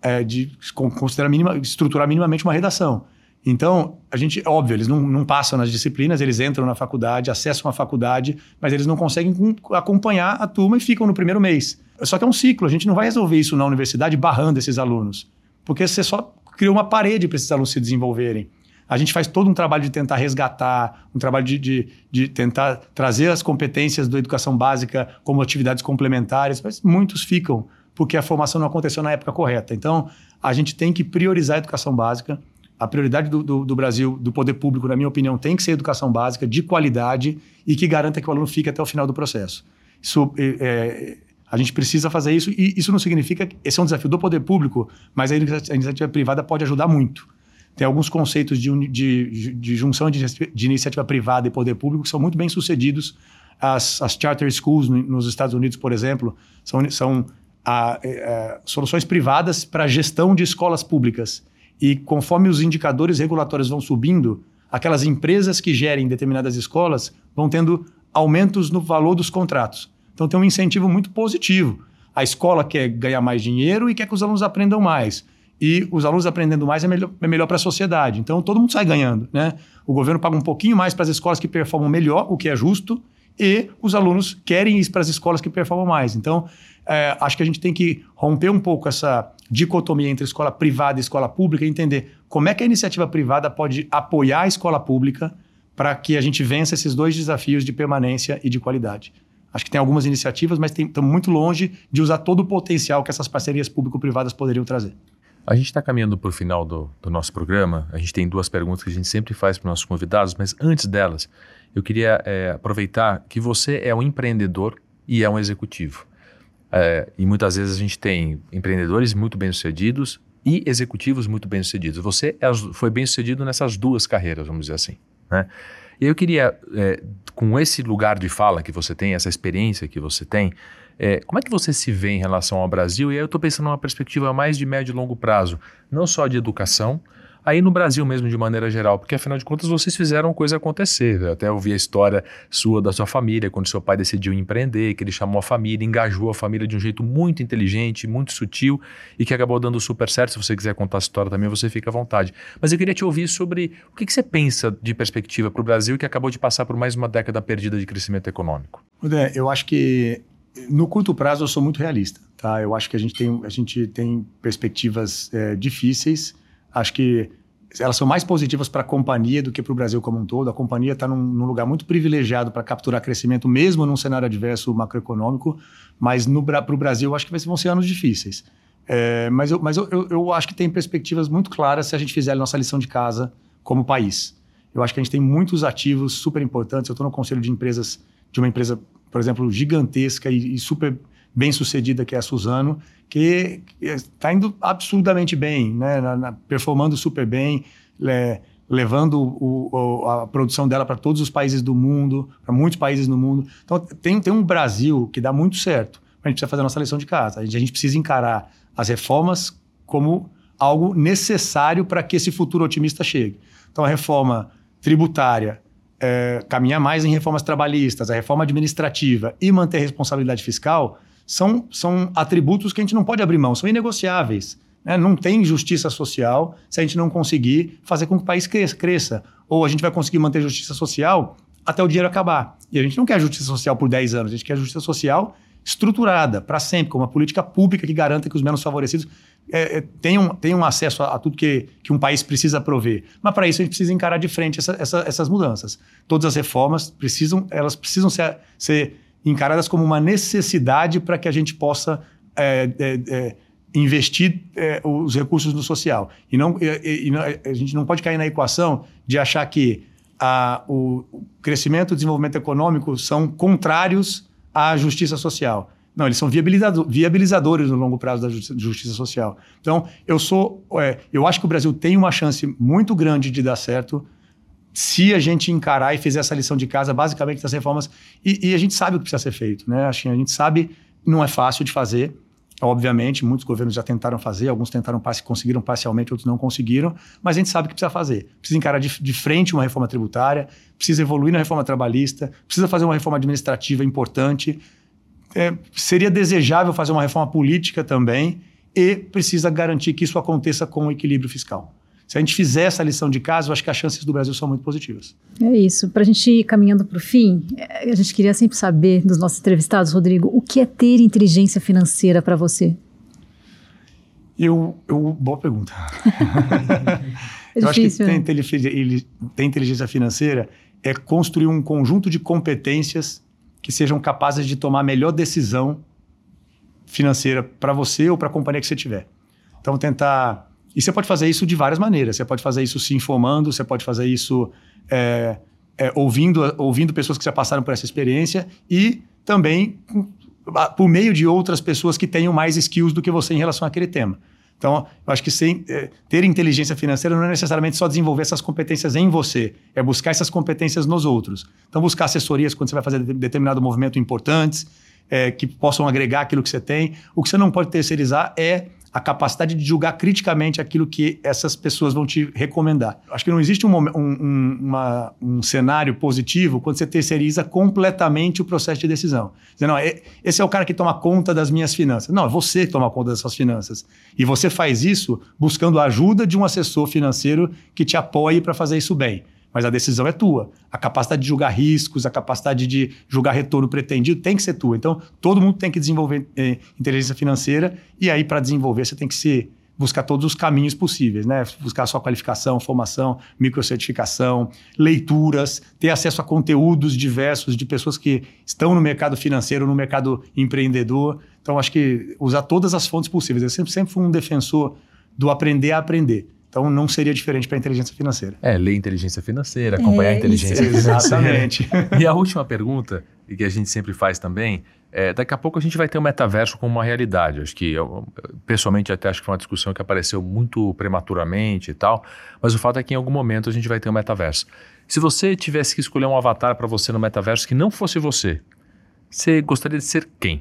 é, de considerar minima, estruturar minimamente uma redação. Então, a gente, óbvio, eles não, não passam nas disciplinas, eles entram na faculdade, acessam a faculdade, mas eles não conseguem acompanhar a turma e ficam no primeiro mês. Só que é um ciclo, a gente não vai resolver isso na universidade barrando esses alunos, porque você só criou uma parede para esses alunos se desenvolverem. A gente faz todo um trabalho de tentar resgatar, um trabalho de, de, de tentar trazer as competências da educação básica como atividades complementares, mas muitos ficam porque a formação não aconteceu na época correta. Então, a gente tem que priorizar a educação básica. A prioridade do, do, do, Brasil, do poder público, na minha opinião, tem que ser educação básica, de qualidade e que garanta que o aluno fique até o final do processo. Isso, é, é a gente precisa fazer isso e isso não significa esse é um desafio do poder público, mas a iniciativa privada pode ajudar muito. Tem alguns conceitos de, de, de junção de, de, iniciativa privada e poder público que são muito bem sucedidos. As, as charter schools nos Estados Unidos, por exemplo, são, são a, a, é, a, soluções privadas para gestão de escolas públicas. E conforme os indicadores regulatórios vão subindo, aquelas empresas que gerem determinadas escolas vão tendo aumentos no valor dos contratos. Então tem um incentivo muito positivo. A escola quer ganhar mais dinheiro e quer que os alunos aprendam mais. E os alunos aprendendo mais é melhor, é melhor para a sociedade. Então todo mundo sai ganhando. Né? O governo paga um pouquinho mais para as escolas que performam melhor, o que é justo, e os alunos querem ir para as escolas que performam mais. Então, é, acho que a gente tem que romper um pouco essa dicotomia entre escola privada e escola pública e entender como é que a iniciativa privada pode apoiar a escola pública para que a gente vença esses dois desafios de permanência e de qualidade. Acho que tem algumas iniciativas, mas estamos muito longe de usar todo o potencial que essas parcerias público-privadas poderiam trazer. A gente está caminhando para o final do, do, nosso programa. A gente tem duas perguntas que a gente sempre faz para os nossos convidados, mas antes delas, eu queria é, aproveitar que você é um empreendedor e é um executivo. É, e muitas vezes a gente tem empreendedores muito bem-sucedidos e executivos muito bem-sucedidos. Você é, foi bem-sucedido nessas duas carreiras, vamos dizer assim. Né? E eu queria, é, com esse lugar de fala que você tem, essa experiência que você tem, é, como é que você se vê em relação ao Brasil? E aí eu estou pensando numa perspectiva mais de médio e longo prazo, não só de educação, aí no Brasil mesmo de maneira geral, porque afinal de contas vocês fizeram coisa acontecer. Eu até ouvi a história sua da sua família, quando seu pai decidiu empreender, que ele chamou a família, engajou a família de um jeito muito inteligente, muito sutil e que acabou dando super certo. Se você quiser contar a história também, você fica à vontade. Mas eu queria te ouvir sobre o que, que você pensa de perspectiva para o Brasil que acabou de passar por mais uma década perdida de crescimento econômico. eu acho que no curto prazo, eu sou muito realista. Tá? Eu acho que a gente tem, a gente tem perspectivas é, difíceis. Acho que elas são mais positivas para a companhia do que para o Brasil como um todo. A companhia está num, num, lugar muito privilegiado para capturar crescimento, mesmo num cenário adverso macroeconômico. Mas para o Brasil, eu acho que vão ser anos difíceis. É, mas eu, mas eu, eu, eu acho que tem perspectivas muito claras se a gente fizer a nossa lição de casa como país. Eu acho que a gente tem muitos ativos super importantes. Eu estou no conselho de empresas de uma empresa por exemplo, gigantesca e, e super bem sucedida que é a Suzano, que está indo absurdamente bem, né? Na, na, performando super bem, levando o, o, a produção dela para todos os países do mundo, para muitos países no mundo. Então, tem, tem um Brasil que dá muito certo, mas a gente precisa fazer a nossa lição de casa. A gente, a gente precisa encarar as reformas como algo necessário para que esse futuro otimista chegue. Então, a reforma tributária, é, caminhar mais em reformas trabalhistas, a reforma administrativa e manter a responsabilidade fiscal são, são atributos que a gente não pode abrir mão, são inegociáveis. Né? Não tem justiça social se a gente não conseguir fazer com que o país cresça. Ou a gente vai conseguir manter justiça social até o dinheiro acabar. E a gente não quer justiça social por 10 anos, a gente quer justiça social estruturada para sempre, com uma política pública que garanta que os menos favorecidos é, é, tenham, tenham acesso a, a, tudo que, que um país precisa prover. Mas para isso a gente precisa encarar de frente essa, essa, essas mudanças. Todas as reformas precisam, elas precisam ser, ser encaradas como uma necessidade para que a gente possa é, é, é investir é, os recursos no social. E, não, e, e, a gente não pode cair na equação de achar que a, o crescimento e o desenvolvimento econômico são contrários à justiça social. Não, eles são viabilizador, viabilizadores no longo prazo da justiça, justiça social. Então, eu sou, é, eu acho que o Brasil tem uma chance muito grande de dar certo se a gente encarar e fizer essa lição de casa, basicamente das reformas. E, e a gente sabe o que precisa ser feito, né? Assim, a gente sabe, não é fácil de fazer. Obviamente, muitos governos já tentaram fazer, alguns tentaram, conseguiram parcialmente, outros não conseguiram, mas a gente sabe o que precisa fazer. Precisa encarar de, de frente uma reforma tributária, precisa evoluir na reforma trabalhista, precisa fazer uma reforma administrativa importante, é, seria desejável fazer uma reforma política também e precisa garantir que isso aconteça com o equilíbrio fiscal. Se a gente fizer essa lição de casa, eu acho que as chances do Brasil são muito positivas. É isso. Para a gente ir caminhando para o fim, é, a gente queria sempre saber dos nossos entrevistados, Rodrigo, o que é ter inteligência financeira para você? Eu, eu, boa pergunta. <laughs> é eu difícil, acho que né? ter inteligência financeira é construir um conjunto de competências que sejam capazes de tomar a melhor decisão financeira para você ou para a companhia que você tiver. Então, tentar. E você pode fazer isso de várias maneiras. Você pode fazer isso se informando, você pode fazer isso é, é, ouvindo, ouvindo pessoas que já passaram por essa experiência e também por meio de outras pessoas que tenham mais skills do que você em relação àquele tema. Então, eu acho que sem, é, ter inteligência financeira não é necessariamente só desenvolver essas competências em você, é buscar essas competências nos outros. Então, buscar assessorias quando você vai fazer determinado movimento importantes, é, que possam agregar aquilo que você tem. O que você não pode terceirizar é a capacidade de julgar criticamente aquilo que essas pessoas vão te recomendar. Acho que não existe um, um, um, uma, um cenário positivo quando você terceiriza completamente o processo de decisão. Não, esse é o cara que toma conta das minhas finanças. Não, é você que toma conta das suas finanças. E você faz isso buscando a ajuda de um assessor financeiro que te apoie para fazer isso bem mas a decisão é tua. A capacidade de julgar riscos, a capacidade de julgar retorno pretendido tem que ser tua. Então, todo mundo tem que desenvolver eh, inteligência financeira e aí, para desenvolver, você tem que se buscar todos os caminhos possíveis, né? Buscar a sua qualificação, formação, microcertificação, leituras, ter acesso a conteúdos diversos de pessoas que estão no mercado financeiro, no mercado empreendedor. Então, acho que usar todas as fontes possíveis. Eu sempre, sempre fui um defensor do aprender a aprender. Então não seria diferente para a inteligência financeira. É, ler inteligência financeira, acompanhar é, a inteligência isso. financeira. Exatamente. <laughs> e a última pergunta, e que a gente sempre faz também, é, daqui a pouco a gente vai ter o metaverso como uma realidade. Acho que, eu, pessoalmente, até acho que foi uma discussão que apareceu muito prematuramente e tal, mas o fato é que em algum momento a gente vai ter o metaverso. Se você tivesse que escolher um avatar para você no metaverso que não fosse você, você gostaria de ser quem?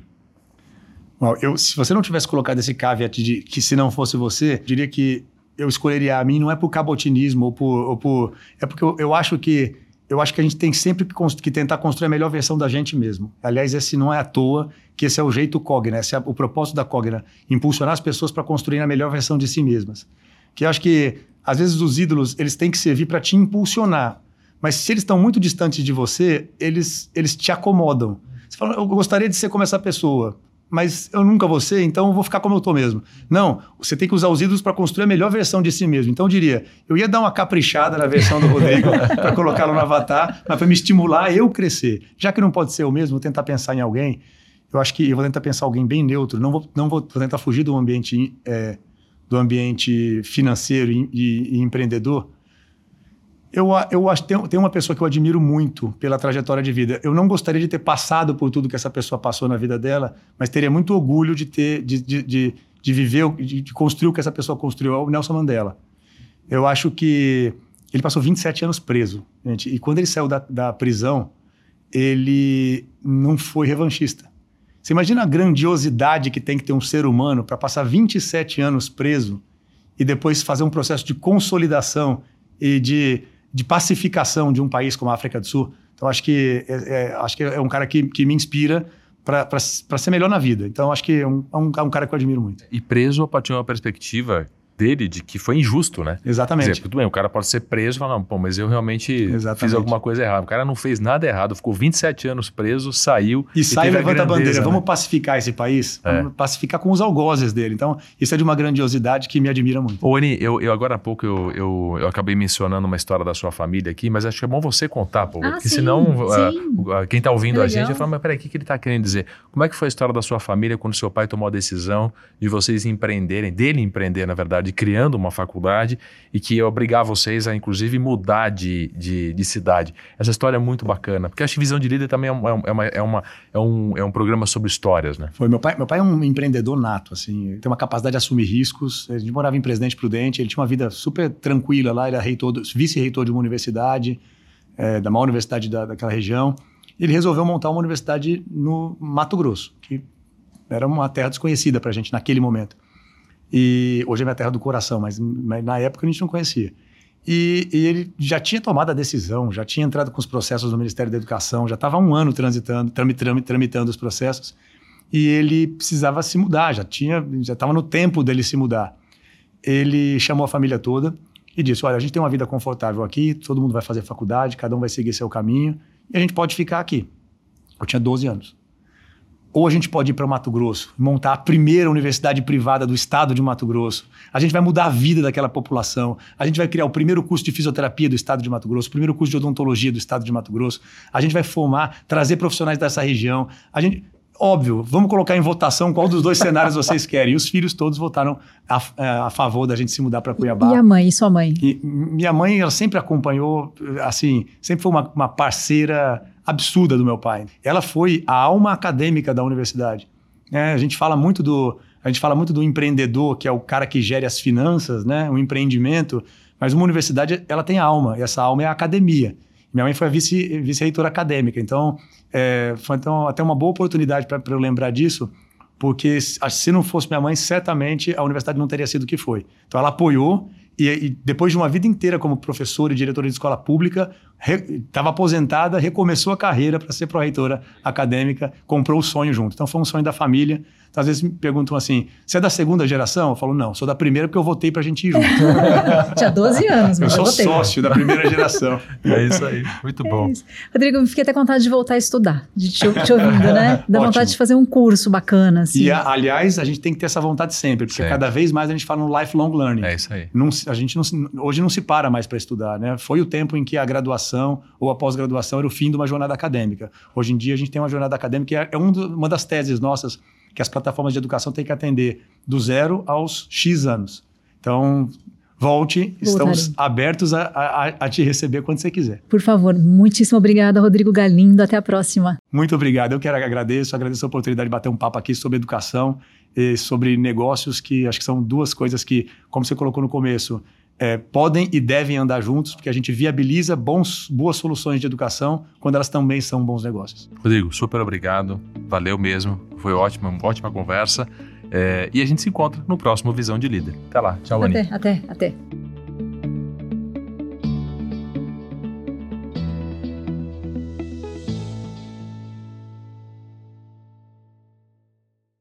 Bom, eu, se você não tivesse colocado esse caveat de que se não fosse você, diria que eu escolheria a mim não é por cabotinismo ou por, ou por é porque eu, eu, acho que eu acho que a gente tem sempre que, que, tentar construir a melhor versão da gente mesmo. Aliás, esse não é à toa que esse é o jeito Cogna, esse é o propósito da Cogna, impulsionar as pessoas para construir a melhor versão de si mesmas. Que eu acho que às vezes os ídolos eles têm que servir para te impulsionar, mas se eles estão muito distantes de você, eles eles te acomodam. Você fala, eu gostaria de ser como essa pessoa mas eu nunca vou ser, então eu vou ficar como eu estou mesmo. Não, você tem que usar os ídolos para construir a melhor versão de si mesmo. Então eu diria, eu ia dar uma caprichada na versão do Rodrigo <laughs> para colocá-lo no avatar, mas para me estimular eu crescer. Já que não pode ser eu mesmo, vou tentar pensar em alguém. Eu acho que eu vou tentar pensar alguém bem neutro. Não vou, não vou, vou tentar fugir do ambiente, é, do ambiente financeiro e, e, e empreendedor eu, eu acho tem, tem uma pessoa que eu admiro muito pela trajetória de vida. Eu não gostaria de ter passado por tudo que essa pessoa passou na vida dela, mas teria muito orgulho de ter, de, de, de, de viver, de, de, construir o que essa pessoa construiu, é o Nelson Mandela. Eu acho que ele passou 27 anos preso, gente, e quando ele saiu da, da prisão, ele não foi revanchista. Você imagina a grandiosidade que tem que ter um ser humano para passar 27 anos preso e depois fazer um processo de consolidação e de de pacificação de um país como a África do Sul. Então, acho que é, é acho que é um cara que, que me inspira para ser melhor na vida. Então, acho que é um, é um, é um cara que eu admiro muito. E preso a partir de uma perspectiva dele de que foi injusto, né? Exatamente. Dizer, tudo bem, o cara pode ser preso e falar, pô, mas eu realmente Exatamente. fiz alguma coisa errada. O cara não fez nada errado, ficou 27 anos preso, saiu. E, e sai e levanta a, grandeza, a bandeira. Né? Vamos pacificar esse país? É. Vamos pacificar com os algozes dele. Então, isso é de uma grandiosidade que me admira muito. Ô, Ani, eu, eu agora há pouco eu, eu, eu, acabei mencionando uma história da sua família aqui, mas acho que é bom você contar, pô, ah, porque sim, senão sim. Uh, quem está ouvindo a gente vai falar, mas peraí, o que, que ele está querendo dizer? Como é que foi a história da sua família quando seu pai tomou a decisão de vocês empreenderem, dele empreender, na verdade, criando uma faculdade faculdade e que ia obrigar vocês a, inclusive, mudar de, de, de cidade. Essa história é muito bacana, porque acho que Visão de Líder também é, é, é, uma, é, uma, é, um, é um programa sobre histórias, né? Foi, meu pai, meu pai é um empreendedor nato, assim, tem uma capacidade de assumir riscos, a gente morava em Presidente Prudente, ele tinha uma vida super tranquila lá, ele era reitor, vice-reitor de uma universidade, é, da maior universidade da, daquela região, ele resolveu montar uma universidade no Mato Grosso, que era uma terra desconhecida para a gente naquele momento. E hoje é minha terra do coração, mas, mas na época a gente não conhecia. E, e, ele já tinha tomado a decisão, já tinha entrado com os processos no Ministério da Educação, já estava um ano transitando, tramitando, tramitando os processos, e ele precisava se mudar, já tinha, já estava no tempo dele se mudar. Ele chamou a família toda e disse: Olha, a gente tem uma vida confortável aqui, todo mundo vai fazer faculdade, cada um vai seguir seu caminho, e a gente pode ficar aqui. Eu tinha 12 anos. Ou a gente pode ir para o Mato Grosso, montar a primeira universidade privada do estado de Mato Grosso. A gente vai mudar a vida daquela população. A gente vai criar o primeiro curso de fisioterapia do estado de Mato Grosso, o primeiro curso de odontologia do estado de Mato Grosso. A gente vai formar, trazer profissionais dessa região. A gente, óbvio, vamos colocar em votação qual dos dois cenários vocês <laughs> querem. E os filhos todos votaram a, é, a favor da gente se mudar para Cuiabá. E a mãe, e sua mãe? E minha mãe, ela sempre acompanhou, assim, sempre foi uma, uma parceira absurda do meu pai. Ela foi a alma acadêmica da universidade. É, a gente fala muito do a gente fala muito do empreendedor, que é o cara que gere as finanças, né, o empreendimento, mas uma universidade ela tem alma, e essa alma é a academia. Minha mãe foi a vice-reitora vice acadêmica, então é, foi então, até uma boa oportunidade para eu lembrar disso, porque se não fosse minha mãe, certamente a universidade não teria sido o que foi. Então ela apoiou e, e, depois de uma vida inteira como professora e diretora de escola pública, estava aposentada, recomeçou a carreira para ser pró-reitora acadêmica, comprou o sonho junto. Então foi um sonho da família. Então, às vezes me perguntam assim: você é da segunda geração? Eu falo, não, sou da primeira porque eu votei para a gente ir junto. <laughs> Tinha 12 anos, mas eu, eu sou sócio da primeira geração. <laughs> é isso aí, muito é bom. Isso. Rodrigo, eu fiquei até com vontade de voltar a estudar, de te, te ouvindo, né? <laughs> Dá vontade de fazer um curso bacana. Assim. E, aliás, a gente tem que ter essa vontade sempre, porque sempre. cada vez mais a gente fala no lifelong learning. É isso aí. Não, a gente não, hoje não se para mais para estudar, né? Foi o tempo em que a graduação ou a pós-graduação era o fim de uma jornada acadêmica. Hoje em dia a gente tem uma jornada acadêmica que é, é uma das teses nossas que as plataformas de educação têm que atender do zero aos X anos. Então, volte, estamos abertos a, a, a, te receber quando você quiser. Por favor, muitíssimo obrigada, Rodrigo Galindo. Até a próxima. Muito obrigado. Eu quero agradeço, agradeço a oportunidade de bater um papo aqui sobre educação e sobre negócios, que acho que são duas coisas que, como você colocou no começo, é, podem e devem andar juntos, porque a gente viabiliza bons, boas soluções de educação quando elas também são bons negócios. Rodrigo, super obrigado, valeu mesmo, foi ótima, ótima conversa. É, e a gente se encontra no próximo Visão de Líder. Até lá, tchau, Até, até, até.